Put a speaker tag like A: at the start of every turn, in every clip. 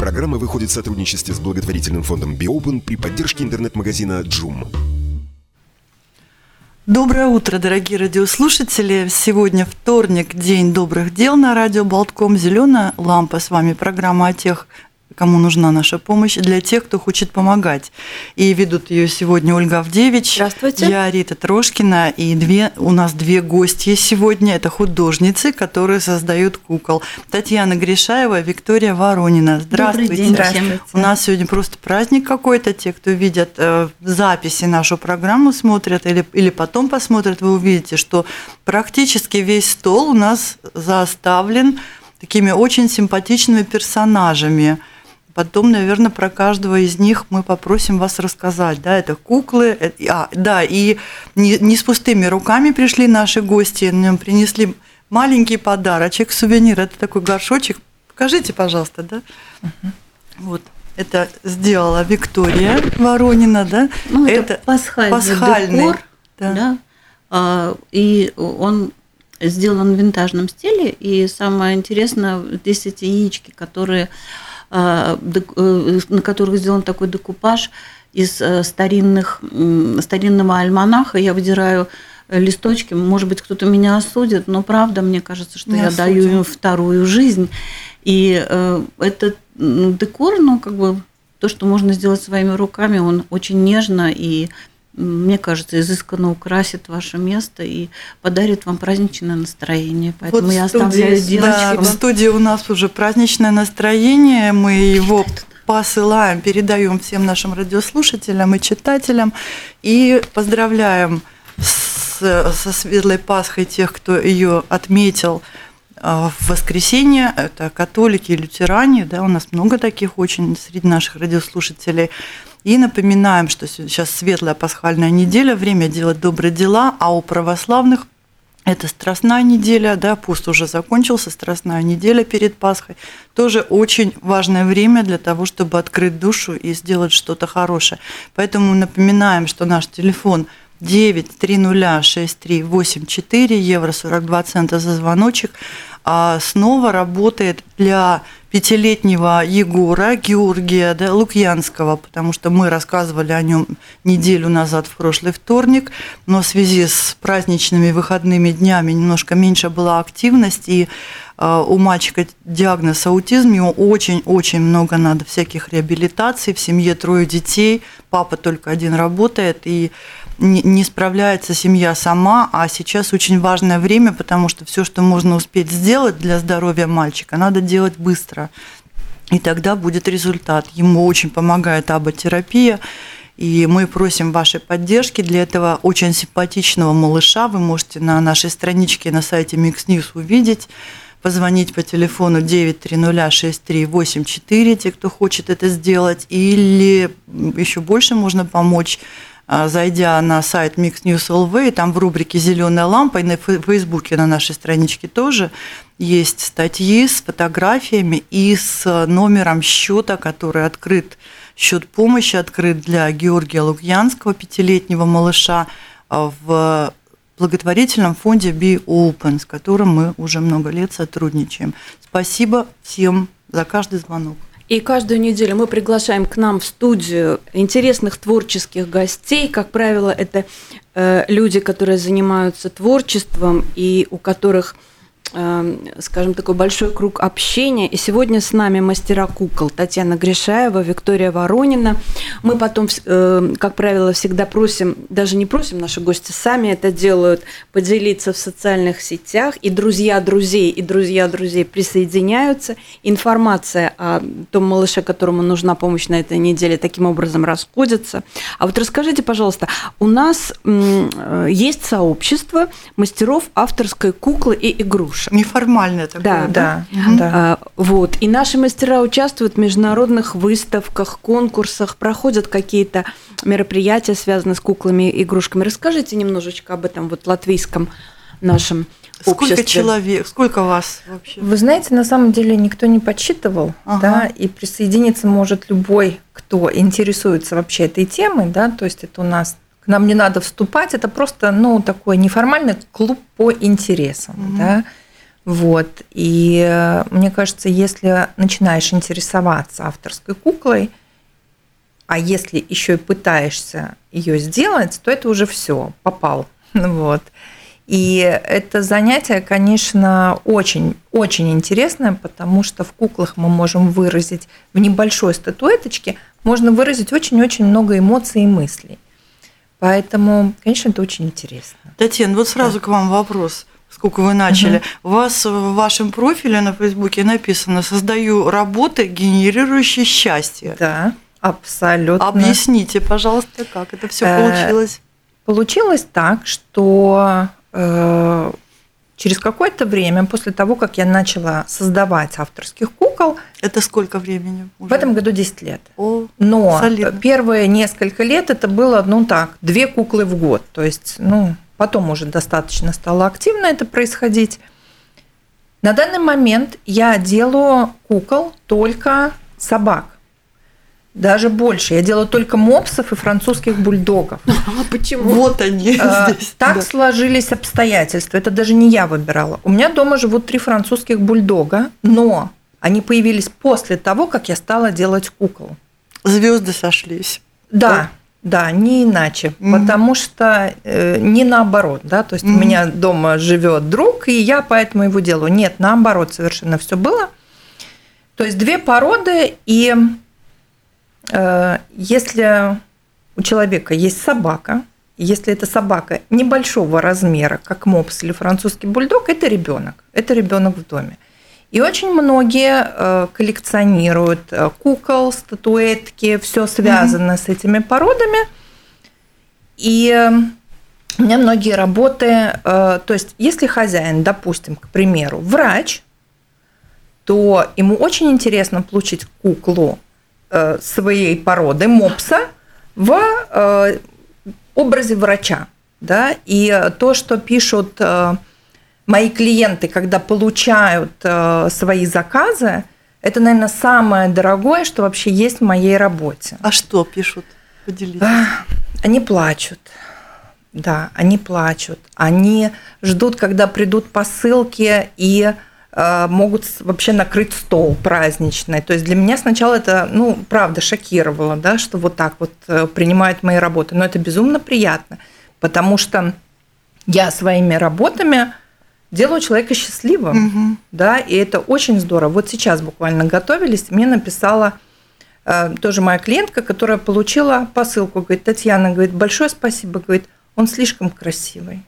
A: Программа выходит в сотрудничестве с благотворительным фондом Биопен при поддержке интернет-магазина Джум.
B: Доброе утро, дорогие радиослушатели. Сегодня вторник, день добрых дел на радио Болтком. Зеленая лампа с вами. Программа о тех кому нужна наша помощь, для тех, кто хочет помогать. И ведут ее сегодня Ольга Авдевич.
C: Здравствуйте.
B: Я Рита Трошкина. И две, у нас две гости сегодня. Это художницы, которые создают кукол. Татьяна Гришаева, Виктория Воронина. Здравствуйте.
D: Добрый день. Здравствуйте.
B: У нас сегодня просто праздник какой-то. Те, кто видят э, записи нашу программу, смотрят или, или потом посмотрят, вы увидите, что практически весь стол у нас заставлен такими очень симпатичными персонажами. Потом, наверное, про каждого из них мы попросим вас рассказать. Да, это куклы. э, А, да, и не, не с пустыми руками пришли наши гости. Нам принесли маленький подарочек, сувенир. Это такой горшочек. Покажите, пожалуйста, да? Вот. Это сделала Виктория Воронина, да?
D: Ну, это, это пасхальный,
B: пасхальный
D: декор,
B: да.
D: да. А, и он сделан в винтажном стиле. И самое интересное, здесь эти яички, которые на которых сделан такой декупаж из э, старинных, старинного альманаха. Я выдираю листочки, может быть, кто-то меня осудит, но правда, мне кажется, что
B: Не
D: я
B: осудим.
D: даю им вторую жизнь. И э, этот декор, ну, как бы то, что можно сделать своими руками, он очень нежно и мне кажется, изысканно украсит ваше место и подарит вам праздничное настроение. Поэтому
B: вот
D: я
B: студии,
D: оставляю девочки.
B: Да, в студии у нас уже праздничное настроение. Мы его посылаем, передаем всем нашим радиослушателям и читателям. И поздравляем с, со Светлой Пасхой тех, кто ее отметил в воскресенье. Это католики и лютеране. Да, у нас много таких очень среди наших радиослушателей. И напоминаем, что сейчас светлая пасхальная неделя, время делать добрые дела, а у православных это Страстная неделя, да, пост уже закончился, Страстная неделя перед Пасхой. Тоже очень важное время для того, чтобы открыть душу и сделать что-то хорошее. Поэтому напоминаем, что наш телефон 9306384, евро 42 цента за звоночек, а снова работает для пятилетнего Егора Георгия да, Лукьянского, потому что мы рассказывали о нем неделю назад в прошлый вторник, но в связи с праздничными выходными днями немножко меньше была активность, и э, у мальчика диагноз аутизм, ему очень-очень много надо всяких реабилитаций, в семье трое детей, папа только один работает, и не справляется семья сама, а сейчас очень важное время, потому что все, что можно успеть сделать для здоровья мальчика, надо делать быстро. И тогда будет результат. Ему очень помогает аботерапия. И мы просим вашей поддержки. Для этого очень симпатичного малыша вы можете на нашей страничке на сайте Mix News увидеть позвонить по телефону 9306384, те, кто хочет это сделать, или еще больше можно помочь зайдя на сайт Mix News LV, там в рубрике «Зеленая лампа» и на Фейсбуке на нашей страничке тоже есть статьи с фотографиями и с номером счета, который открыт, счет помощи открыт для Георгия Лукьянского, пятилетнего малыша, в благотворительном фонде Be Open, с которым мы уже много лет сотрудничаем. Спасибо всем за каждый звонок.
C: И каждую неделю мы приглашаем к нам в студию интересных творческих гостей. Как правило, это э, люди, которые занимаются творчеством и у которых скажем, такой большой круг общения. И сегодня с нами мастера кукол Татьяна Гришаева, Виктория Воронина. Мы потом, э, как правило, всегда просим, даже не просим, наши гости сами это делают, поделиться в социальных сетях. И друзья друзей, и друзья друзей присоединяются. Информация о том малыше, которому нужна помощь на этой неделе, таким образом расходится. А вот расскажите, пожалуйста, у нас э, есть сообщество мастеров авторской куклы и игрушек.
B: Хорошее, неформальное такое.
C: Да,
E: Да, да.
C: А, вот. И наши мастера участвуют в международных выставках, конкурсах, проходят какие-то мероприятия, связанные с куклами и игрушками. Расскажите немножечко об этом вот латвийском нашем
B: Сколько
C: обществе.
B: человек, сколько вас вообще?
E: Вы знаете, на самом деле никто не подсчитывал,
B: Ага.
E: да, и присоединиться может любой, кто интересуется вообще этой темой, да, то есть это у нас к нам не надо вступать, это просто, ну, такой неформальный клуб по интересам,
B: Мгм.
E: да, вот, и э, мне кажется, если начинаешь интересоваться авторской куклой, а если еще и пытаешься ее сделать, то это уже все, попал, вот. И это занятие, конечно, очень, очень интересное, потому что в куклах мы можем выразить, в небольшой статуэточке можно выразить очень-очень много эмоций и мыслей. Поэтому, конечно, это очень интересно.
B: Татьяна, вот сразу к вам вопрос. Сколько вы начали? У вас в вашем профиле на Фейсбуке написано «Создаю работы, генерирующие счастье».
E: Да, абсолютно.
B: Объясните, пожалуйста, как это все
E: Э,
B: получилось?
E: Получилось так, что э, через какое-то время, после того, как я начала создавать авторских кукол,
B: Это сколько времени?
E: в
B: уже?
E: этом году 10 лет.
B: О,
E: Но
B: Солидно.
E: первые несколько лет это было, ну так, две куклы в год. То есть, ну, потом уже достаточно стало активно это происходить. На данный момент я делаю кукол только собак. Даже больше. Я делаю только мопсов и французских бульдогов.
C: А почему?
B: вот они
E: Э,
B: здесь.
E: Так
B: да.
E: сложились обстоятельства. Это даже не я выбирала. У меня дома живут три французских бульдога, но они появились после того, как я стала делать кукол.
B: Звезды сошлись.
E: Да, да, не иначе,
B: Мгм.
E: потому что э, не наоборот, да, то есть у
B: Мгм.
E: меня дома живет друг, и я поэтому его делаю. Нет, наоборот, совершенно все было. То есть две породы, и э, если у человека есть собака, если эта собака небольшого размера, как мопс или французский бульдог, это ребенок, это ребенок в доме. И очень многие э, коллекционируют э, кукол, статуэтки, все связано с этими породами. И э, у меня многие работы, э, то есть если хозяин, допустим, к примеру, врач, то ему очень интересно получить куклу своей породы мопса в образе врача. Да? И то, что пишут мои клиенты, когда получают э, свои заказы, это, наверное, самое дорогое, что вообще есть в моей работе.
B: А что пишут? Поделитесь.
E: Они плачут. Да, они плачут. Они ждут, когда придут посылки и э, могут вообще накрыть стол праздничный. То есть для меня сначала это, ну, правда, шокировало, да, что вот так вот э, принимают мои работы. Но это безумно приятно, потому что я своими работами делаю человека счастливым,
B: Мгм.
E: да, и это очень здорово. Вот сейчас буквально готовились, мне написала э, тоже моя клиентка, которая получила посылку, говорит, Татьяна, говорит, большое спасибо, говорит, он слишком красивый.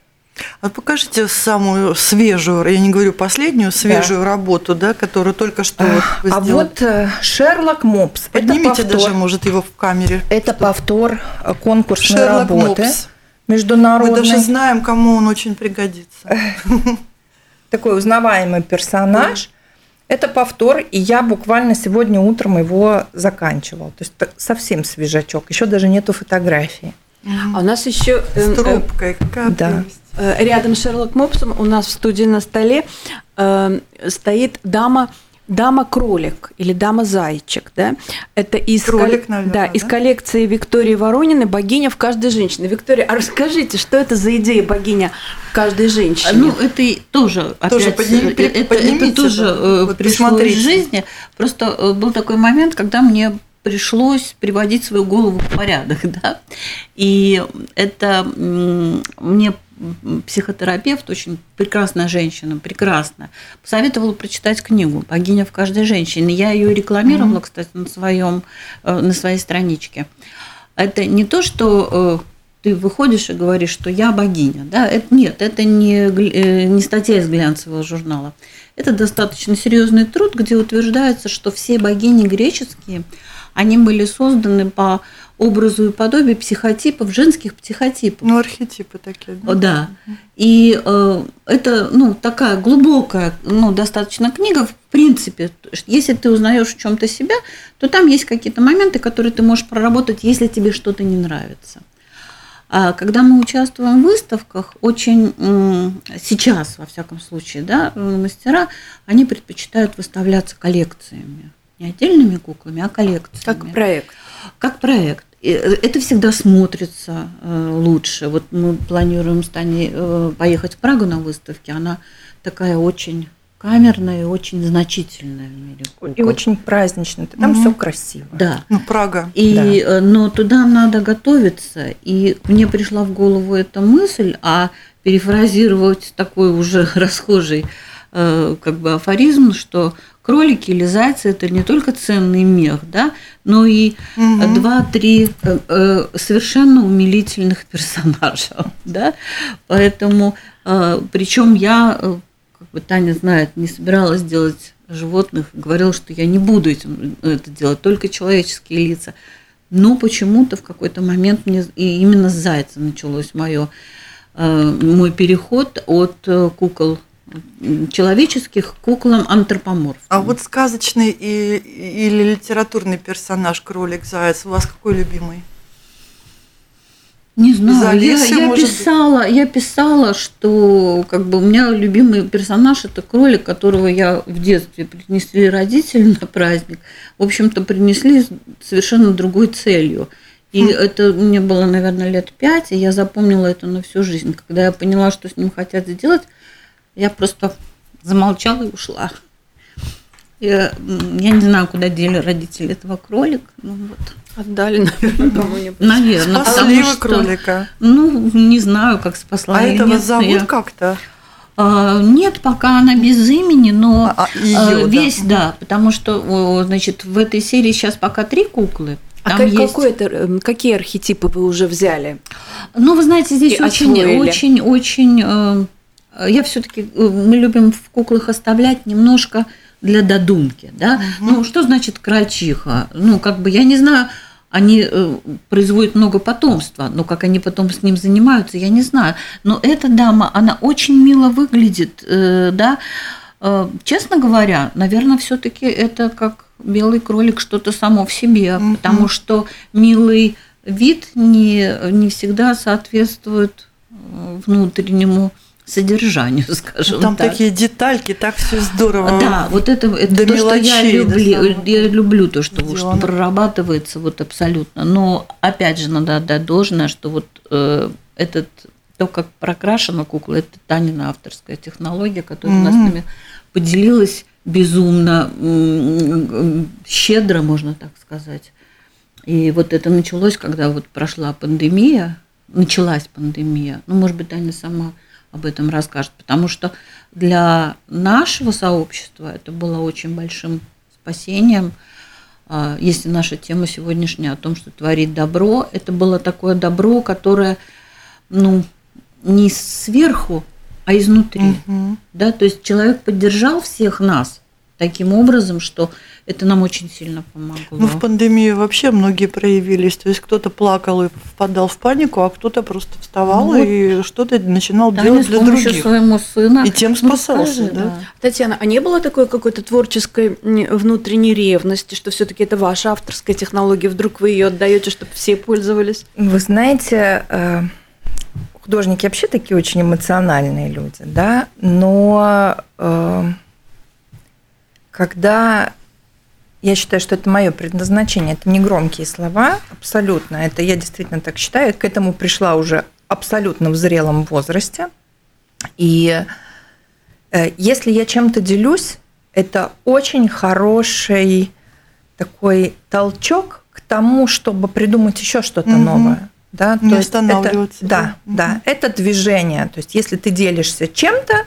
B: А покажите самую свежую, я не говорю последнюю, свежую работу, да, которую только что вот вы
E: а
B: сделали.
E: вот э, Шерлок Мопс,
B: Поднимите
E: это повтор,
B: даже, может, его в камере.
E: это повтор э, конкурсной
B: Шерлок
E: работы
B: Мопс.
E: международной.
B: Мы даже знаем, кому он очень пригодится.
E: такой узнаваемый персонаж. Это повтор, и я буквально сегодня утром его заканчивал. То есть совсем свежачок, еще даже нету фотографии.
C: А у нас еще
B: С трубкой, какая
E: да.
C: Э, Рядом с Шерлок Мопсом у нас в студии на столе э, стоит дама дама кролик или дама зайчик, да? Это из
B: Кролик,
C: коллек-
B: наверное,
C: да, из
B: да?
C: коллекции Виктории Ворониной богиня в каждой женщине. Виктория, а расскажите, что это за идея богиня в каждой женщине?
D: Ну, это и тоже,
B: Тоже
D: опять, э, это,
B: поднимите,
D: это тоже
B: да.
D: э,
B: Вот
D: пришло
B: посмотрите.
D: из жизни. Просто э, был такой момент, когда мне пришлось приводить свою голову в порядок, да. И это мне психотерапевт, очень прекрасная женщина, прекрасно, посоветовала прочитать книгу «Богиня в каждой женщине». Я ее рекламировала, кстати, на, своем, э, на своей страничке. Это не то, что э, ты выходишь и говоришь, что я богиня. Да? Это, нет, это не, э, не статья из глянцевого журнала. Это достаточно серьезный труд, где утверждается, что все богини греческие, они были созданы по образу и подобию психотипов, женских психотипов.
B: Ну, архетипы такие.
D: Да. да. И э, это, ну, такая глубокая, ну, достаточно книга, в принципе. Если ты узнаешь в чем-то себя, то там есть какие-то моменты, которые ты можешь проработать, если тебе что-то не нравится. А когда мы участвуем в выставках, очень сейчас, во всяком случае, да, мастера, они предпочитают выставляться коллекциями. Не отдельными куклами, а коллекциями.
C: Как проект.
D: Как проект. Это всегда смотрится э, лучше. Вот мы планируем с Таней э, поехать в Прагу на выставке. Она такая очень камерная и очень значительная в мире.
E: Кукол. И очень праздничная. Там mm все красиво.
D: Да.
B: Ну, Прага.
D: И, да. Э, но туда надо готовиться. И мне пришла в голову эта мысль, а перефразировать такой уже расхожий как бы афоризм, что кролики или зайцы это не только ценный мех, да, но и угу. два-три э, э, совершенно умилительных персонажа, да, поэтому, э, причем я, как бы Таня знает, не собиралась делать животных, говорила, что я не буду этим, это делать, только человеческие лица. Но почему-то в какой-то момент мне и именно с зайца началось мое, мой переход от кукол человеческих куклам антропоморф.
B: А вот сказочный и, или литературный персонаж кролик заяц у вас какой любимый?
D: Не знаю, я, я писала, я писала, что как бы у меня любимый персонаж это кролик, которого я в детстве принесли родители на праздник. В общем-то, принесли совершенно другой целью. И хм. это мне было, наверное, лет пять, и я запомнила это на всю жизнь. Когда я поняла, что с ним хотят сделать, я просто замолчала и ушла. Я, я не знаю, куда дели родители этого кролика. Ну, вот.
C: Отдали, наверное, кому-нибудь.
D: Наверное,
B: Спасли что, кролика.
D: Ну, не знаю, как спасла.
B: А этого
D: нет,
B: зовут
D: я...
B: как-то?
D: А, нет, пока она без имени, но а, ее, а, весь, да. да, потому что, значит, в этой серии сейчас пока три куклы.
C: а как, есть... какой это, эм, какие архетипы вы уже взяли?
D: Ну, вы знаете, здесь очень, Э, я все-таки э, мы любим в куклах оставлять немножко для додумки, да. Угу. Ну что значит крольчиха? Ну как бы я не знаю, они э, производят много потомства, но как они потом с ним занимаются, я не знаю. Но эта дама, она очень мило выглядит, да. Честно говоря, наверное, все-таки это как белый кролик что-то само в себе, угу. потому что милый вид не, не всегда соответствует внутреннему содержанию, скажем
B: Там
D: так.
B: такие детальки, так все здорово.
D: Да, вот это, это то, мелочей, что я люблю. Я люблю то, что, что прорабатывается вот абсолютно. Но опять же надо отдать должное, что вот э, этот то, как прокрашена кукла, это Танина авторская технология, которая mm-hmm. у нас с нами поделилась безумно щедро, можно так сказать. И вот это началось, когда вот прошла пандемия, началась пандемия. Ну, может быть, Таня сама об этом расскажет, потому что для нашего сообщества это было очень большим спасением. А, если наша тема сегодняшняя о том, что творит добро, это было такое добро, которое ну, не сверху, а изнутри. Угу. Да? То есть человек поддержал всех нас таким образом, что это нам очень сильно помогло.
B: Ну, в пандемию вообще многие проявились. То есть кто-то плакал и впадал в панику, а кто-то просто вставал ну, и что-то начинал делать для других.
D: своему сына.
B: И тем спасался, ну, да? да.
C: Татьяна, а не было такой какой-то творческой внутренней ревности, что все-таки это ваша авторская технология, вдруг вы ее отдаете, чтобы все пользовались?
E: Вы знаете, э, художники вообще такие очень эмоциональные люди, да, но э, когда я считаю, что это мое предназначение. Это не громкие слова, абсолютно. Это я действительно так считаю. Я к этому пришла уже абсолютно в зрелом возрасте. И э, если я чем-то делюсь, это очень хороший такой толчок к тому, чтобы придумать еще что-то угу. новое. Да,
B: не то останавливаться.
E: Это, да, да, да, это движение. То есть, если ты делишься чем-то,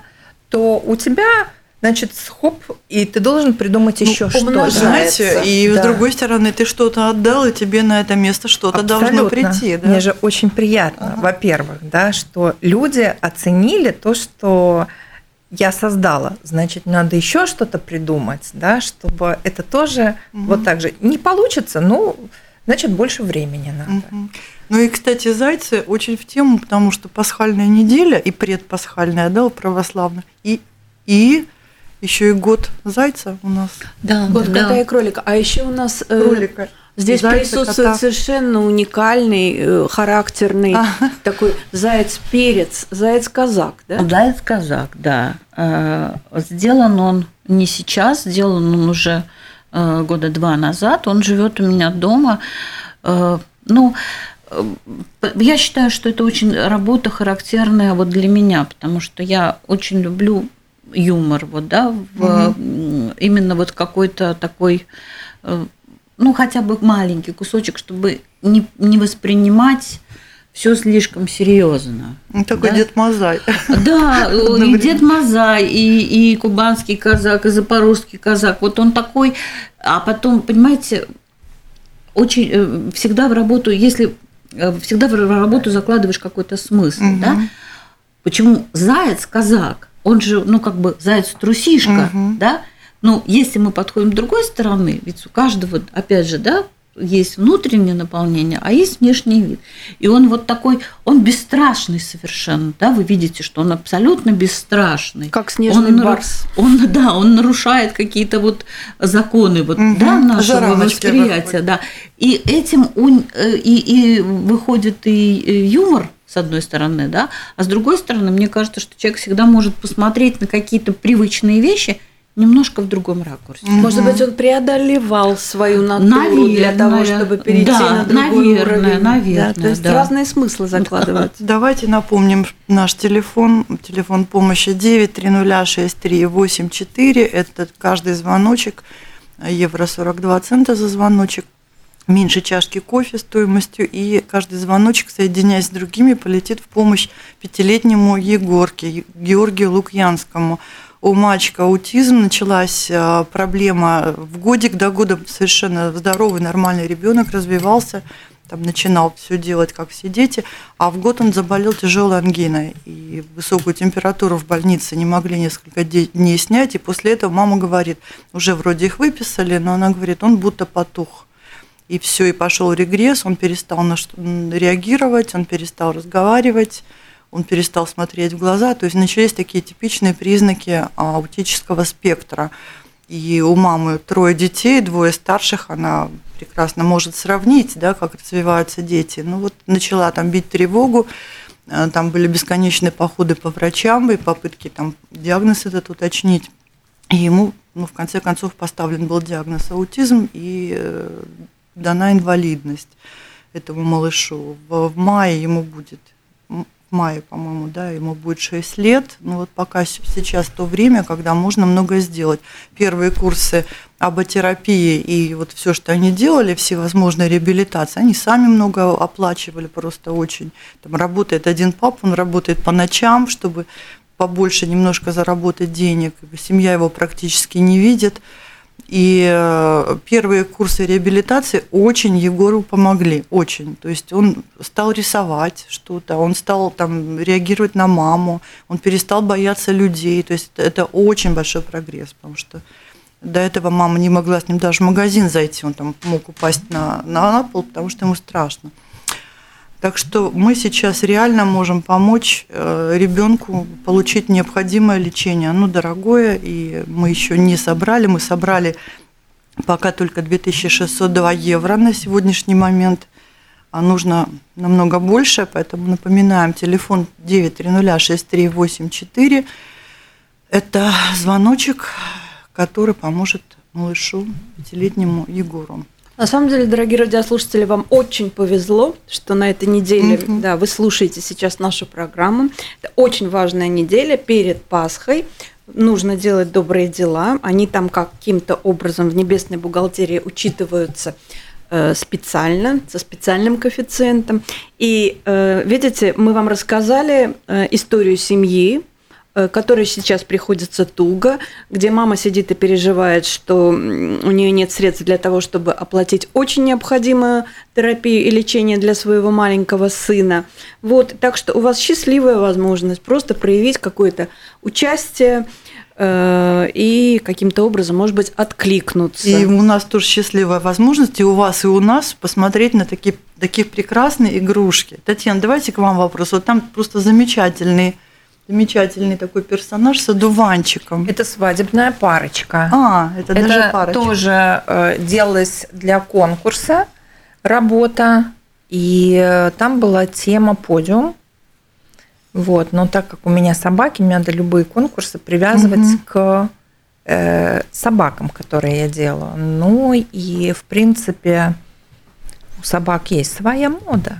E: то у тебя значит, хоп, и ты должен придумать еще ну, что-то.
B: Знаете, и да. с другой стороны, ты что-то отдал, и тебе на это место что-то должно прийти. Да?
E: Мне же очень приятно, ага. во-первых, да, что люди оценили то, что я создала, значит, надо еще что-то придумать, да, чтобы это тоже угу. вот так же не получится, ну, значит, больше времени надо.
B: Угу. Ну и, кстати, зайцы очень в тему, потому что пасхальная неделя и предпасхальная, да, у православных, и, и еще и год зайца у нас.
C: Да, год да. кота и кролика. А еще у нас э, кролика. Здесь Зайца, присутствует кота. совершенно уникальный, э, характерный а. такой заяц-перец, заяц-казак, да?
D: Заяц-казак, да. Э, сделан он не сейчас, сделан он уже э, года два назад. Он живет у меня дома. Ну, я считаю, что это очень работа характерная вот для меня, потому что я очень люблю юмор, вот, да, в, угу. именно вот какой-то такой ну, хотя бы маленький кусочек, чтобы не, не воспринимать все слишком серьезно.
B: Ну, такой да? Дед Мазай.
D: Да, и Дед Мазай, и, и кубанский казак, и запорожский казак. Вот он такой, а потом, понимаете, очень э, всегда в работу, если э, всегда в работу закладываешь какой-то смысл, угу. да? Почему заяц казак? Он же, ну, как бы заяц трусишка, угу. да? Но если мы подходим с другой стороны, ведь у каждого, опять же, да, есть внутреннее наполнение, а есть внешний вид. И он вот такой, он бесстрашный совершенно, да, вы видите, что он абсолютно бесстрашный.
C: Как снежный
D: он,
C: барс.
D: Он, да, он нарушает какие-то вот законы вот, угу. да, нашего восприятия, да. И этим он, э, и, и выходит и юмор, с одной стороны, да, а с другой стороны, мне кажется, что человек всегда может посмотреть на какие-то привычные вещи – немножко в другом ракурсе. Угу.
C: Может быть, он преодолевал свою натуру наверное, для того, чтобы перейти
D: да,
C: на другой
D: наверное,
C: уровень.
D: Наверное,
C: да, то есть да. разные смыслы закладывать.
B: Давайте напомним наш телефон, телефон помощи 9306384. Это каждый звоночек, евро 42 цента за звоночек меньше чашки кофе стоимостью, и каждый звоночек, соединяясь с другими, полетит в помощь пятилетнему Егорке, Георгию Лукьянскому у мальчика аутизм, началась э, проблема в годик до года совершенно здоровый, нормальный ребенок развивался, там начинал все делать, как все дети, а в год он заболел тяжелой ангиной, и высокую температуру в больнице не могли несколько дней снять, и после этого мама говорит, уже вроде их выписали, но она говорит, он будто потух. И все, и пошел регресс, он перестал на что реагировать, он перестал разговаривать, он перестал смотреть в глаза, то есть начались такие типичные признаки аутического спектра. И у мамы трое детей, двое старших, она прекрасно может сравнить, да, как развиваются дети. Ну вот начала там бить тревогу, э, там были бесконечные походы по врачам и попытки там диагноз этот уточнить. И ему, ну, в конце концов, поставлен был диагноз аутизм и э, дана инвалидность этому малышу. В, в мае ему будет мае, по-моему, да, ему будет 6 лет. Ну вот пока сейчас то время, когда можно многое сделать. Первые курсы аботерапии и вот все, что они делали, всевозможные реабилитации, они сами много оплачивали просто очень. Там работает один пап, он работает по ночам, чтобы побольше немножко заработать денег. Семья его практически не видит. И э, первые курсы реабилитации очень Егору помогли, очень. То есть он стал рисовать что-то, он стал там реагировать на маму, он перестал бояться людей. То есть это очень большой прогресс, потому что до этого мама не могла с ним даже в магазин зайти, он там мог упасть на, на пол, потому что ему страшно. Так что мы сейчас реально можем помочь э, ребенку получить необходимое лечение. Оно дорогое, и мы еще не собрали. Мы собрали пока только 2602 евро на сегодняшний момент. А нужно намного больше, поэтому напоминаем, телефон 9306384. Это звоночек, который поможет малышу пятилетнему Егору.
C: На самом деле, дорогие радиослушатели, вам очень повезло, что на этой неделе, mm-hmm. да, вы слушаете сейчас нашу программу. Это очень важная неделя перед Пасхой. Нужно делать добрые дела. Они там каким-то образом в небесной бухгалтерии учитываются э, специально, со специальным коэффициентом. И, э, видите, мы вам рассказали э, историю семьи, которой сейчас приходится туго, где мама сидит и переживает, что у нее нет средств для того, чтобы оплатить очень необходимую терапию и лечение для своего маленького сына. Вот, так что у вас счастливая возможность просто проявить какое-то участие, Э, и каким-то образом, может быть, откликнуться.
B: И у нас тоже счастливая возможность, и у вас, и у нас посмотреть на такие, такие прекрасные игрушки. Татьяна, давайте к вам вопрос. Вот там просто замечательный замечательный такой персонаж с одуванчиком.
E: Это свадебная парочка.
B: А, это, это даже парочка.
E: тоже э, делалось для конкурса работа, и э, там была тема подиум. Вот, но так как у меня собаки, мне надо любые конкурсы привязывать угу. к э, собакам, которые я делаю. Ну и в принципе у собак есть своя мода.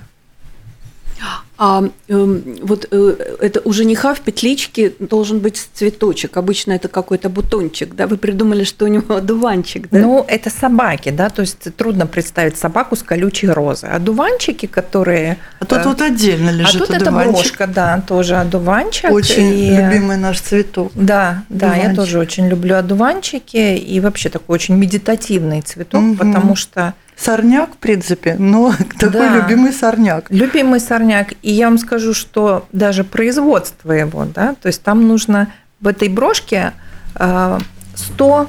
C: А э, вот э, это у жениха в петличке должен быть цветочек. Обычно это какой-то бутончик, да? Вы придумали, что у него дуванчик, да?
E: Ну, это собаки, да, то есть трудно представить собаку с колючей розой. А дуванчики, которые...
B: А тут э, вот отдельно лежит
E: А тут это брошка, да, тоже одуванчик.
B: Очень и... любимый наш цветок.
E: Да, да, я тоже очень люблю одуванчики. И вообще такой очень медитативный цветок, угу. потому что
B: сорняк, в принципе, но такой да, любимый сорняк.
E: Любимый сорняк. И я вам скажу, что даже производство его, да, то есть там нужно в этой брошке 100 э,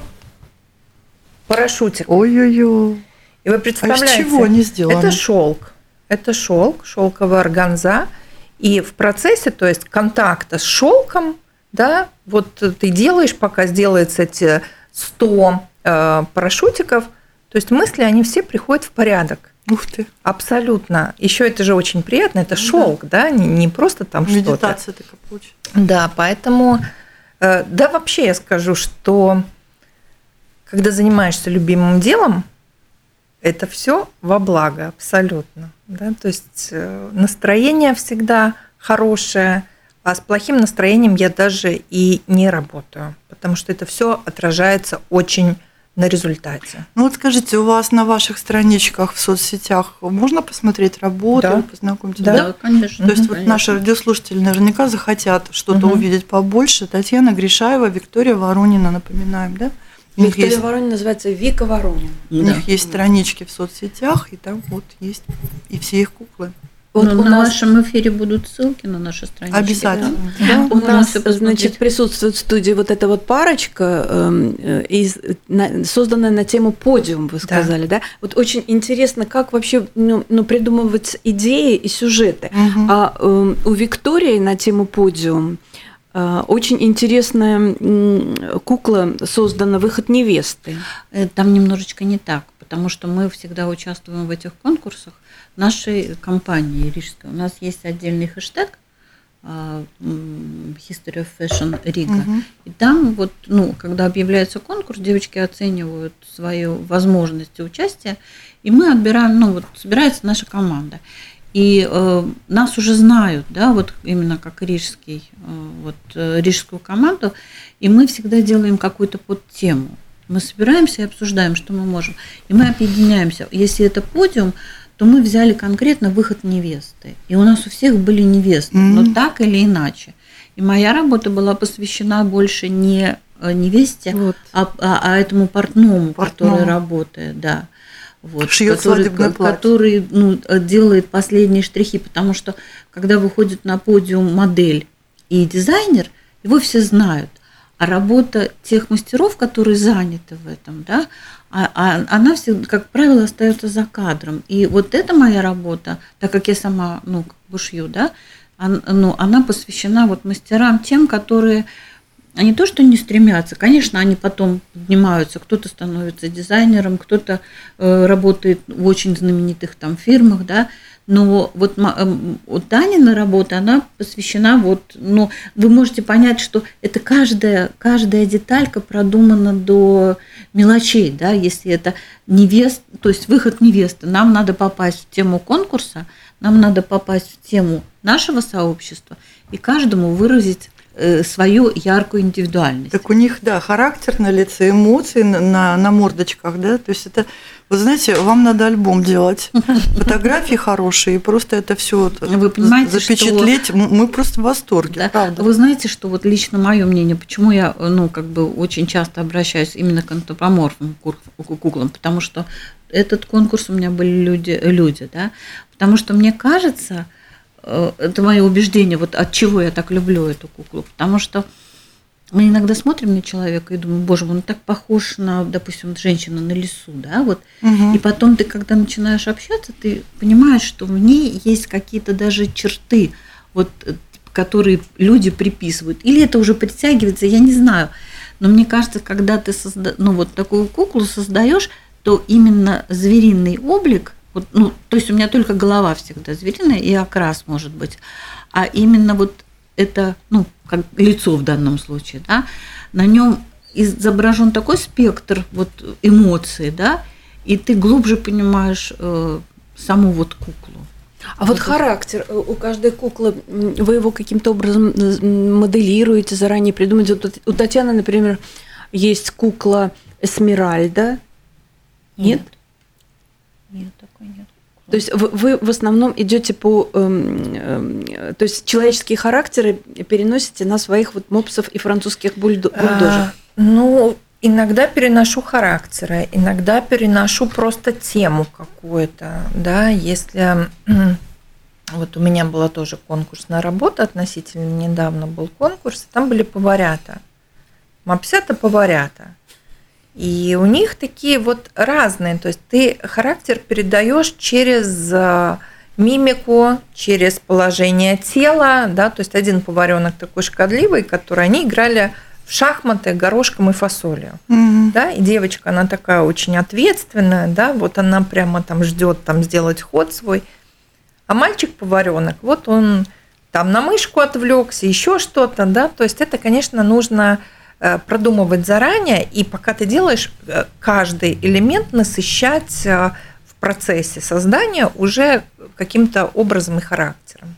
E: парашютиков.
B: Ой-ой-ой.
E: И вы представляете, а
B: из чего они сделаны?
E: Это шелк. Это шелк, шелковая органза. И в процессе, то есть контакта с шелком, да, вот ты делаешь, пока сделается эти 100 э, парашютиков – то есть мысли, они все приходят в порядок.
B: Ух ты.
E: Абсолютно. Еще это же очень приятно, это шелк, да, да? Не, не просто там что-то.
B: Медитация такая получится.
E: Да, поэтому, э, да, вообще я скажу, что когда занимаешься любимым делом, это все во благо, абсолютно. Да? То есть э, настроение всегда хорошее, а с плохим настроением я даже и не работаю, потому что это все отражается очень на результате.
B: Ну вот скажите, у вас на ваших страничках в соцсетях можно посмотреть работу, да. познакомиться?
D: Да, да конечно.
B: То есть
D: конечно.
B: вот наши радиослушатели наверняка захотят что-то угу. увидеть побольше. Татьяна Гришаева, Виктория Воронина, напоминаем, да?
C: Виктория есть... Воронина называется Вика Воронина.
B: У да. них есть странички в соцсетях, и там вот есть и все их куклы.
D: Вот ну, у на нас... нашем эфире будут ссылки на наши страницы.
B: Обязательно.
C: Да? Да? У нас, значит, присутствует в студии вот эта вот парочка, эм, э, из, на, созданная на тему подиум, вы сказали, да? да? Вот очень интересно, как вообще ну, ну, придумывать идеи и сюжеты. Угу. А э, у Виктории на тему подиум э, очень интересная кукла создана «Выход невесты».
D: Э, там немножечко не так, потому что мы всегда участвуем в этих конкурсах нашей компании рижской. У нас есть отдельный хэштег а, History of Fashion Riga. Угу. И там вот, ну, когда объявляется конкурс, девочки оценивают свою возможности участия, и мы отбираем, ну, вот собирается наша команда. И э, нас уже знают, да, вот именно как рижский, э, вот э, рижскую команду, и мы всегда делаем какую-то подтему. Мы собираемся и обсуждаем, что мы можем. И мы объединяемся. Если это подиум, то мы взяли конкретно выход невесты. И у нас у всех были невесты, mm-hmm. но так или иначе. И моя работа была посвящена больше не э, невесте, вот. а, а, а этому портному, портному, который работает, да. Вот,
B: Шьет который,
D: который ну, делает последние штрихи, потому что когда выходит на подиум модель и дизайнер, его все знают. А работа тех мастеров, которые заняты в этом, да, а, а она всегда, как правило, остается за кадром. И вот эта моя работа, так как я сама, ну, как бы шью, да, он, ну, она посвящена вот мастерам тем, которые они то, что не стремятся, конечно, они потом поднимаются, кто-то становится дизайнером, кто-то э, работает в очень знаменитых там фирмах, да, но вот, эм, вот Танина работа, она посвящена вот, ну, вы можете понять, что это каждая, каждая деталька продумана до мелочей, да, если это невест, то есть выход невесты, нам надо попасть в тему конкурса, нам надо попасть в тему нашего сообщества и каждому выразить свою яркую индивидуальность.
B: Так у них, да, характер на лице, эмоции на, на, мордочках, да, то есть это, вы знаете, вам надо альбом делать, фотографии хорошие, просто это все
D: Вы понимаете,
B: запечатлеть,
D: что...
B: мы просто в восторге,
D: да?
B: правда.
D: Вы знаете, что вот лично мое мнение, почему я, ну, как бы очень часто обращаюсь именно к антропоморфным куклам, потому что этот конкурс у меня были люди, люди, да, потому что мне кажется, э, это мое убеждение, вот от чего я так люблю эту куклу, потому что мы иногда смотрим на человека и думаем, боже, он так похож на, допустим, женщину на лесу, да, вот. Угу. И потом ты, когда начинаешь общаться, ты понимаешь, что в ней есть какие-то даже черты, вот, которые люди приписывают. Или это уже притягивается, я не знаю. Но мне кажется, когда ты созда... ну, вот такую куклу создаешь, то именно звериный облик, вот, ну, то есть у меня только голова всегда звериная и окрас может быть, а именно вот это, ну, как лицо в данном случае, да, на нем изображен такой спектр вот эмоций, да, и ты глубже понимаешь э, саму вот куклу.
C: А вот, вот характер э, у каждой куклы, вы его каким-то образом моделируете, заранее придумаете. Вот у Татьяны, например, есть кукла Эсмеральда. Нет?
D: Нет.
C: То есть вы, вы в основном идете по, эм, э, то есть человеческие характеры переносите на своих вот мопсов и французских бульдо- а, бульдожек. А,
E: ну, иногда переношу характеры, иногда переношу просто тему какую-то, да, если вот у меня была тоже конкурсная работа, относительно недавно был конкурс, там были поварята. Мопсята поварята. И у них такие вот разные, то есть ты характер передаешь через э, мимику, через положение тела, да, то есть один поваренок такой шкодливый, который они играли в шахматы горошком и фасолью, mm да, и девочка, она такая очень ответственная, да, вот она прямо там ждет там сделать ход свой, а мальчик поваренок, вот он там на мышку отвлекся, еще что-то, да, то есть это, конечно, нужно продумывать заранее, и пока ты делаешь, э, каждый элемент насыщать э, в процессе создания уже каким-то образом и характером.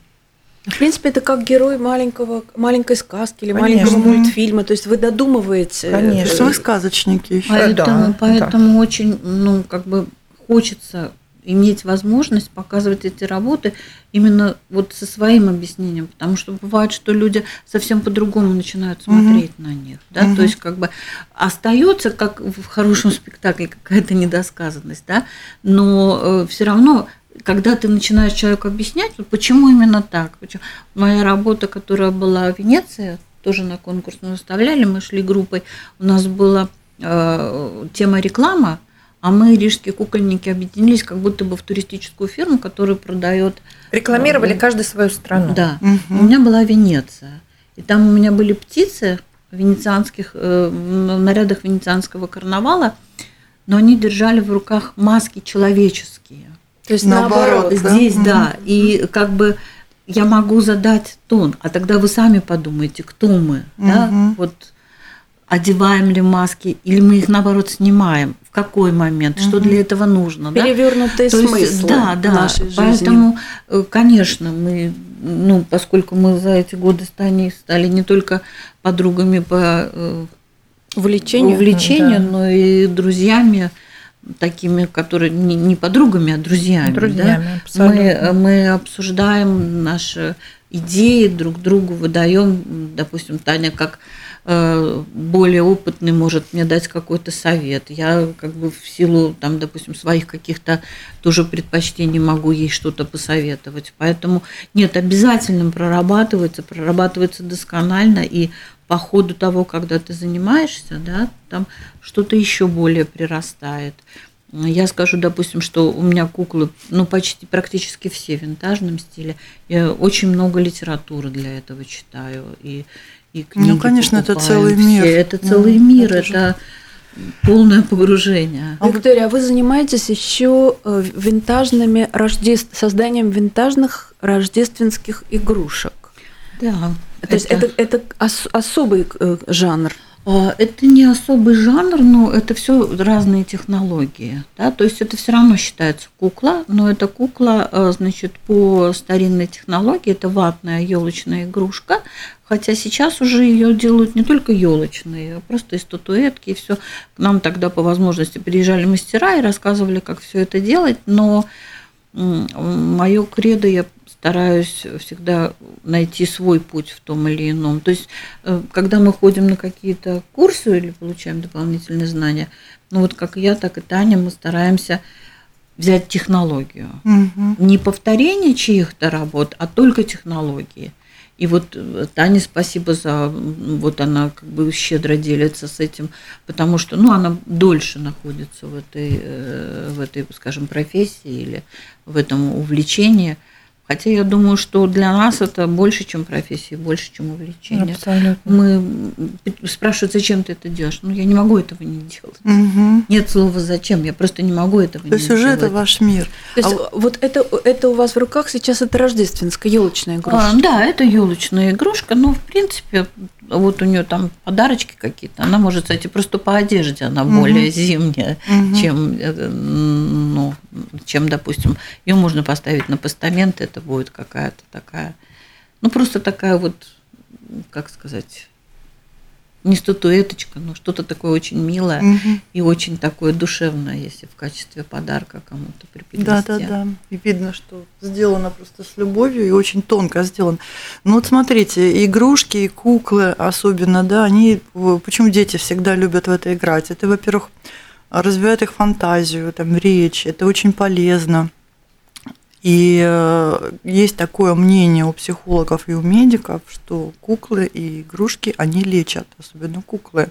C: В принципе, это как герой маленького, маленькой сказки или Конечно. маленького мультфильма. То есть вы додумываете.
B: Конечно, вы сказочники еще.
D: Поэтому, да, поэтому да. очень, ну, как бы хочется иметь возможность показывать эти работы именно вот со своим объяснением, потому что бывает, что люди совсем по-другому начинают смотреть угу. на них, да, угу. то есть как бы остается как в хорошем спектакле какая-то недосказанность, да, но э, все равно когда ты начинаешь человеку объяснять, почему именно так, почему... моя работа, которая была в Венеции, тоже на конкурс мы выставляли, мы шли группой, у нас была э, тема реклама, а мы, рижские кукольники, объединились как будто бы в туристическую фирму, которая продает...
E: Рекламировали э, каждую свою страну.
D: Да. Угу. У меня была Венеция. И там у меня были птицы венецианских, э, в нарядах венецианского карнавала, но они держали в руках маски человеческие.
C: То есть наоборот,
D: наоборот да? здесь, угу. да. И как бы я могу задать тон, а тогда вы сами подумайте, кто мы, угу. да, вот одеваем ли маски, или мы их наоборот снимаем, в какой момент, угу. что для этого нужно.
C: Перевернутые
D: да?
C: смыслы
D: да, да, нашей жизни. Поэтому, э, конечно, мы, ну, поскольку мы за эти годы с Таней стали не только подругами по
C: э, увлечению,
D: увлечению да. но и друзьями, такими, которые не, не подругами, а друзьями.
E: друзьями
D: да? мы, мы обсуждаем наши идеи друг другу, выдаем, допустим, Таня как Э, более опытный может мне дать какой-то совет. Я как бы в силу, там, допустим, своих каких-то тоже предпочтений могу ей что-то посоветовать. Поэтому нет, обязательно прорабатывается, прорабатывается досконально, и по ходу того, когда ты занимаешься, да, там что-то еще более прирастает. Я скажу, допустим, что у меня куклы, ну, почти практически все в винтажном стиле. Я очень много литературы для этого читаю. И и книги
B: Ну, конечно, это целый мир. Все.
D: Это целый ну, мир, это, это полное погружение.
C: А Виктория, а вы занимаетесь еще э, винтажными рождеств... созданием винтажных рождественских игрушек?
D: Да.
C: То это... есть это, это ос- особый э, жанр.
D: А, Это не особый жанр, но это все разные технологии. Да? То есть это все равно считается кукла, но это кукла, а, значит, по старинной технологии, это ватная елочная игрушка, хотя сейчас уже ее делают не только елочные, а просто из статуэтки и все. К нам тогда по возможности приезжали мастера и рассказывали, как все это делать, но мое кредо я стараюсь всегда найти свой путь в том или ином. То есть, э, когда мы ходим на какие-то курсы или получаем дополнительные знания, ну вот как я, так и Таня, мы стараемся взять технологию.
B: Угу.
D: Не повторение чьих-то работ, а только технологии. И вот э, Тане спасибо за, вот она как бы щедро делится с этим, потому что, ну, она дольше находится в этой, э, в этой, скажем, профессии или в этом увлечении – Хотя я думаю, что для нас это больше, чем профессия, больше, чем увлечение.
E: Абсолютно.
D: Мы спрашивают, зачем ты это делаешь? Ну, я не могу этого не делать.
B: Угу.
D: Нет слова зачем, я просто не могу этого
B: То
D: не
B: есть уже
D: делать.
B: это ваш мир.
C: То есть
B: А
C: вот это, это у вас в руках сейчас это рождественская елочная игрушка.
D: А, да, это елочная игрушка, но в принципе вот у нее там подарочки какие-то. Она может, кстати, просто по одежде она
B: Мгм.
D: более зимняя,
B: Мгм.
D: чем, э, ну, чем, допустим, ее можно поставить на постамент, это будет какая-то такая, ну просто такая вот, как сказать, не статуэточка, но что-то такое очень милое
B: Мгм.
D: и очень такое душевное, если в качестве подарка кому-то преподнести.
B: Да, да, да. И видно, что сделано просто с любовью и очень тонко сделано. Ну вот смотрите, игрушки и куклы особенно, да, они, почему дети всегда любят в это играть? Это, во-первых, развивает их фантазию, там, речь, это очень полезно. И э, есть такое мнение у психологов и у медиков, что куклы и игрушки, они лечат, особенно куклы.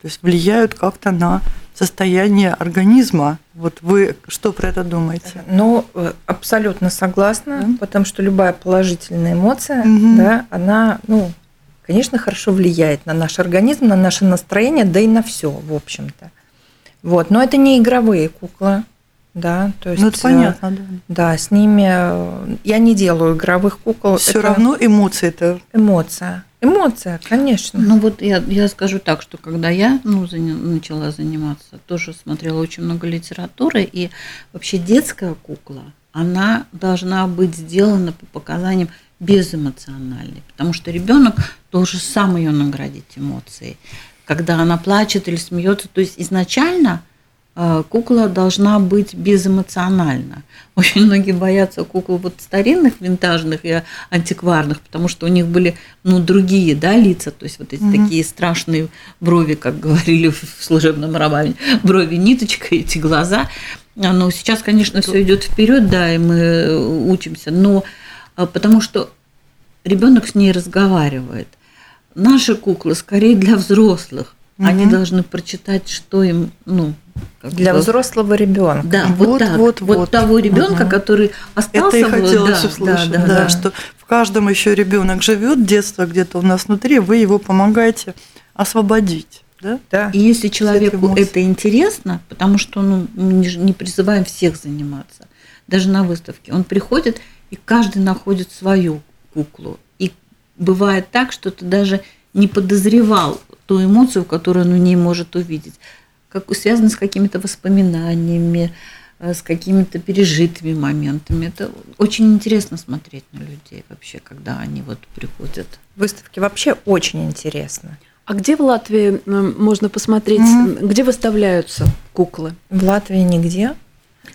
B: То есть влияют как-то на состояние организма. Вот вы что про это думаете?
E: Ну, э, абсолютно согласна,
B: Да.
E: потому что любая положительная эмоция,
B: Мгм.
E: да, она, ну, конечно, хорошо влияет на наш организм, на наше настроение, да и на все, в общем-то. Вот, но это не игровые куклы, да, то есть.
B: Ну, это
E: э,
B: понятно, да.
E: Да, с ними э, я не делаю игровых кукол.
B: Все
E: это
B: равно эмоции-то.
E: эмоция, эмоция, конечно.
D: Ну вот я, я скажу так, что когда я ну, начала заниматься, тоже смотрела очень много литературы, и вообще детская кукла, она должна быть сделана по показаниям безэмоциональной, потому что ребенок должен сам ее наградить эмоцией. Когда она плачет или смеется, то есть изначально кукла должна быть безэмоциональна. Очень многие боятся кукол вот старинных, винтажных и антикварных, потому что у них были ну, другие да, лица, то есть вот эти
B: Мгм.
D: такие страшные брови, как говорили в служебном романе, брови ниточка, эти глаза. А, Но сейчас, конечно, все идет вперед, да, и мы э, учимся, но а, потому что ребенок с ней разговаривает. Наши куклы скорее для взрослых. Они
B: Мгм.
D: должны прочитать, что им, ну,
E: Для взрослого ребенка.
D: да,
B: Вот,
D: вот, так.
B: вот,
D: Вот,
B: вот.
D: того ребенка,
B: Мгм.
D: который остался.
B: Это и
D: вот,
B: хотелось
D: да,
B: услышать,
D: да,
B: да,
D: да, да.
B: что в каждом еще ребенок живет, детство где-то у нас внутри, вы его помогаете освободить. Да?
E: Да.
D: И если человеку это интересно, потому что ну, мы не призываем всех заниматься, даже на выставке, он приходит, и каждый находит свою куклу. И бывает так, что ты даже не подозревал ту эмоцию, которую он в ней может увидеть, как связано с какими-то воспоминаниями, э, с какими-то пережитыми моментами. Это очень интересно смотреть на людей вообще, когда они вот приходят.
E: Выставки вообще очень интересно.
C: А где в Латвии м, можно посмотреть,
B: Мгм.
C: где выставляются куклы?
E: В Латвии нигде.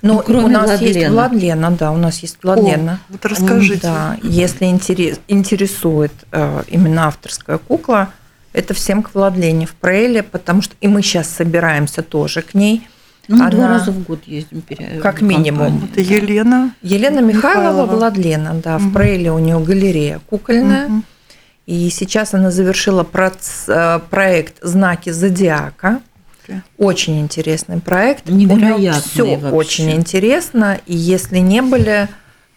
E: Но
D: Ну, кроме
E: у нас есть
D: Владлена.
E: Владлена, да, у нас есть Владлена.
B: О, вот расскажите.
E: Да, если интерес, интересует э, именно авторская кукла, это всем к Владлене в Прейле, потому что и мы сейчас собираемся тоже к ней.
D: Ну, мы два
E: Она-
D: раза в год ездим. пере-
E: Как минимум.
B: Это Елена.
E: Елена Михайлова,
B: Михайлова.
E: Владлена, да,
B: Мгм.
E: в Прейле у нее галерея кукольная.
B: Мгм.
E: И сейчас она завершила проц- э, проект «Знаки зодиака». Очень интересный проект.
D: Невероятный
E: Все
D: вообще.
E: очень интересно. И если не были,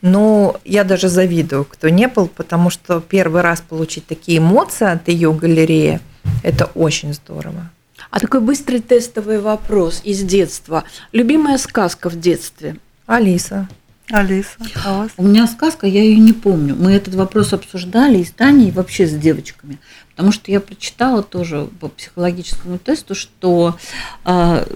E: ну, я даже завидую, кто не был, потому что первый раз получить такие эмоции от ее галереи, это очень здорово.
C: А такой быстрый тестовый вопрос из детства. Любимая сказка в детстве?
E: Алиса.
B: Алиса, а вас?
D: У меня сказка, я ее не помню. Мы этот вопрос обсуждали и с Таней, и вообще с девочками. Потому что я прочитала тоже по психологическому тесту, что э,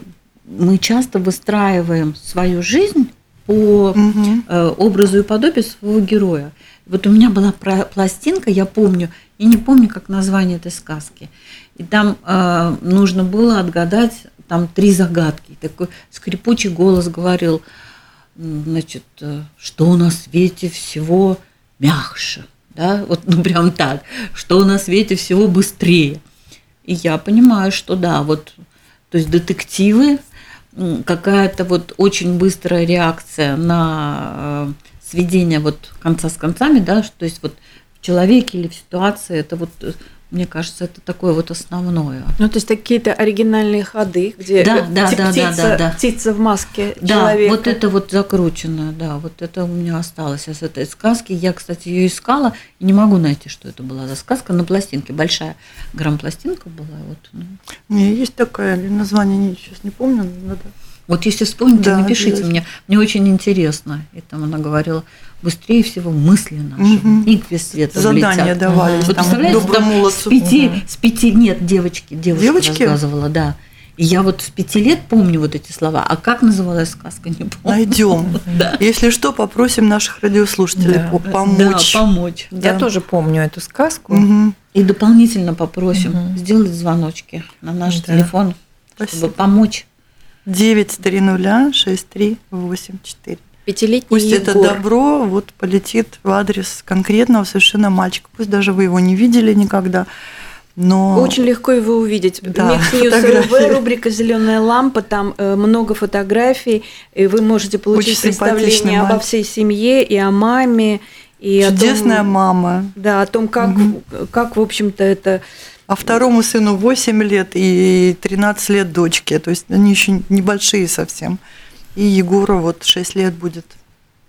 D: мы часто выстраиваем свою жизнь по э, образу и подобию своего героя. Вот у меня была пластинка, я помню, и не помню, как название этой сказки. И там э, нужно было отгадать там три загадки. Такой скрипучий голос говорил, значит, э, что на свете всего мягче, да, вот ну прям так, что на свете всего быстрее. И я понимаю, что да, вот, то есть детективы, какая-то вот очень быстрая реакция на э, сведение вот конца с концами, да, то есть вот в человеке или в ситуации, это вот, э, мне кажется, это такое вот основное.
C: Ну, то есть какие-то оригинальные ходы, где
D: Да,
C: э,
D: да,
C: ти-
D: да, да,
C: птица,
D: да, да.
C: птица в маске
D: Да,
C: человека.
D: вот это вот закручено, да, вот это у меня осталось из этой сказки. Я, кстати, ее искала и не могу найти, что это была за сказка на пластинке. Большая грамм-пластинка была. Вот, ну.
B: У меня есть такая, название не, сейчас не помню, надо.
D: Вот если вспомните,
B: Да,
D: напишите мне. Мне очень интересно. И там она говорила, быстрее всего мысли наши, и без света
B: Задания
D: влетят.
B: давались
D: Вот
B: там
D: представляете,
B: доброму
D: там с пяти, с пяти, нет, девочки, девушка
B: Девочки?
D: рассказывала, да. И я вот с пяти лет помню вот эти слова. А как называлась сказка, не помню.
B: Найдем.
D: Да.
B: Если что, попросим наших радиослушателей
E: Да.
B: по- помочь.
D: Да, помочь.
E: Я
B: Да.
E: тоже помню эту сказку.
B: Мгм.
D: И дополнительно попросим
E: Мгм.
D: сделать звоночки на наш
E: Да.
D: телефон,
B: Спасибо.
D: чтобы помочь.
B: 930-6384.
C: Пятилетний
B: Пусть это
C: Егор.
B: добро вот полетит в адрес конкретного совершенно мальчика. Пусть даже вы его не видели никогда, но
C: Очень легко его увидеть.
B: Да.
C: РВ, рубрика Зеленая лампа, там э, много фотографий, и вы можете получить
B: Очень
C: представление обо всей семье и о маме, и
B: чудесная
C: о том,
B: мама.
C: да, о том, как, как, в общем-то, это
B: А второму сыну 8 лет и 13 лет дочке. То есть они еще небольшие совсем. И Егору вот 6 лет будет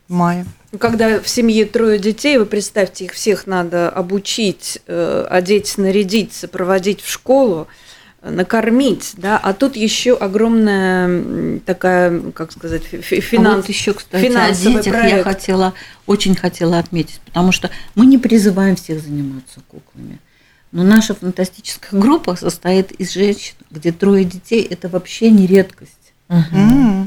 B: в мае.
C: Когда в семье трое детей, вы представьте, их всех надо обучить, э, одеть, снарядить, сопроводить в школу, э, накормить, да, а тут еще огромная такая, как сказать, фи- фи-
D: А
C: финанс,
D: вот еще, кстати, о
C: финансовый
D: детях я
C: проект.
D: хотела, очень хотела отметить, потому что мы не призываем всех заниматься куклами. Но наша фантастическая группа состоит из женщин, где трое детей – это вообще не редкость.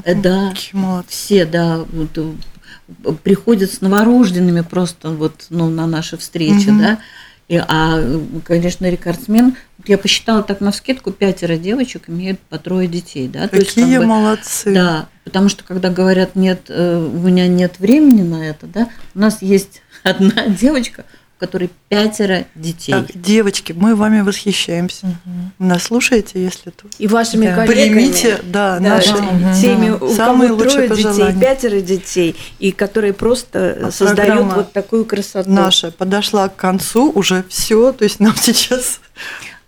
D: Э, Да,
B: Какие молодцы.
D: все, да, вот, э, приходят с новорожденными просто вот, ну, на наши встречи,
B: Мгм.
D: да. И, а, конечно, рекордсмен, вот я посчитала так на вскидку, пятеро девочек имеют по трое детей, да. То есть, как
B: Какие
D: бы,
B: молодцы.
D: да, потому что когда говорят, нет, э, у меня нет времени на это, да, у нас есть одна девочка, у которой пятеро детей.
B: Так, девочки, мы вами восхищаемся. Вы нас слушаете, если то.
C: И вашими
E: Да.
C: коллегами.
B: Примите, да,
C: Да,
B: наши
C: да, теми, у
B: Самые
C: кого
B: лучшие
C: трое детей,
B: пожелания.
C: пятеро детей, и которые просто
B: А
C: создают вот такую красоту.
B: наша подошла к концу, уже все, то есть нам сейчас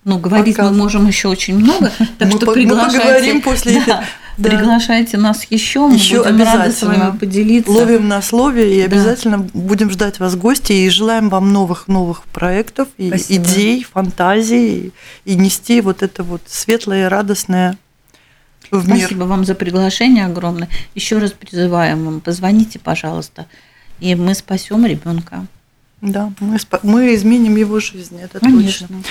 D: Ну, говорить
B: Показ.
D: мы можем еще очень много, так
B: Мы
D: что
B: по- мы
D: приглашайте,
B: поговорим после
D: да.
B: Да.
D: приглашайте нас еще, мы
B: Ещё
D: будем рады с
B: обязательно.
D: вами поделиться.
B: ловим на слове и
D: Да.
B: обязательно будем ждать вас гости и желаем вам новых новых проектов и
E: Спасибо.
B: идей, фантазий и, нести вот это вот светлое радостное в мир.
D: Спасибо вам за приглашение огромное. Еще раз призываем вам, позвоните, пожалуйста, и мы спасем ребенка.
B: Да, мы, мы изменим его жизнь, это
D: Конечно.
B: точно.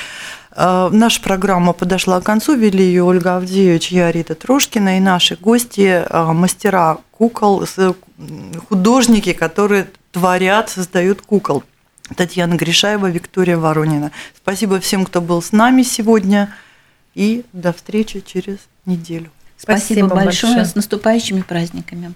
B: А, Наша программа подошла к концу. Вели ее Ольга Авдеевич, я Рита Трошкина и наши гости, а, мастера кукол, художники, которые творят, создают кукол. Татьяна Гришаева, Виктория Воронина. Спасибо всем, кто был с нами сегодня. И до встречи через неделю.
D: Спасибо,
E: Спасибо
D: большое.
E: большое.
D: С наступающими праздниками.